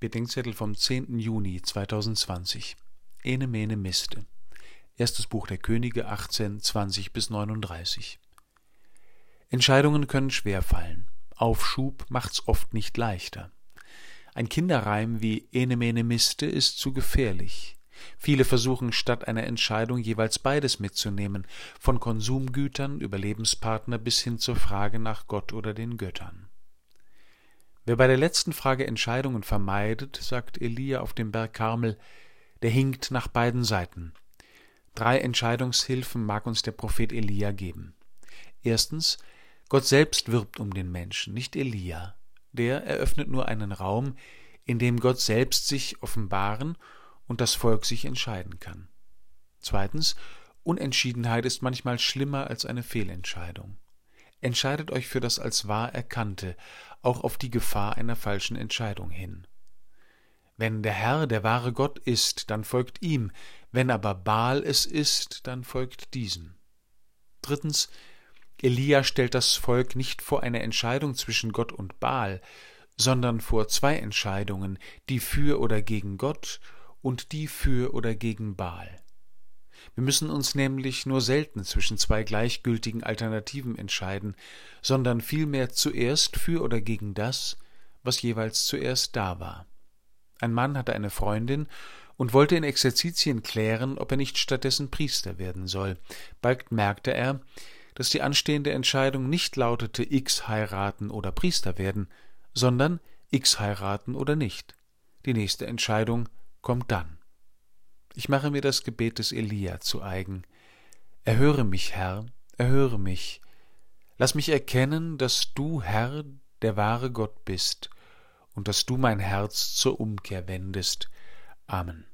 Bedenkzettel vom 10. Juni 2020. Ene Mene Miste. Erstes Buch der Könige 18, 20 bis 39. Entscheidungen können schwer fallen. Aufschub macht's oft nicht leichter. Ein Kinderreim wie Ene Mene Miste ist zu gefährlich. Viele versuchen statt einer Entscheidung jeweils beides mitzunehmen, von Konsumgütern über Lebenspartner bis hin zur Frage nach Gott oder den Göttern. Wer bei der letzten Frage Entscheidungen vermeidet, sagt Elia auf dem Berg Karmel, der hinkt nach beiden Seiten. Drei Entscheidungshilfen mag uns der Prophet Elia geben. Erstens, Gott selbst wirbt um den Menschen, nicht Elia. Der eröffnet nur einen Raum, in dem Gott selbst sich offenbaren und das Volk sich entscheiden kann. Zweitens, Unentschiedenheit ist manchmal schlimmer als eine Fehlentscheidung. Entscheidet euch für das als wahr Erkannte, auch auf die Gefahr einer falschen Entscheidung hin. Wenn der Herr der wahre Gott ist, dann folgt ihm, wenn aber Baal es ist, dann folgt diesen. Drittens, Elia stellt das Volk nicht vor eine Entscheidung zwischen Gott und Baal, sondern vor zwei Entscheidungen, die für oder gegen Gott und die für oder gegen Baal. Wir müssen uns nämlich nur selten zwischen zwei gleichgültigen Alternativen entscheiden, sondern vielmehr zuerst für oder gegen das, was jeweils zuerst da war. Ein Mann hatte eine Freundin und wollte in Exerzitien klären, ob er nicht stattdessen Priester werden soll. Bald merkte er, dass die anstehende Entscheidung nicht lautete X heiraten oder Priester werden, sondern X heiraten oder nicht. Die nächste Entscheidung kommt dann. Ich mache mir das Gebet des Elia zu eigen. Erhöre mich, Herr, erhöre mich. Lass mich erkennen, dass du, Herr, der wahre Gott bist und dass du mein Herz zur Umkehr wendest. Amen.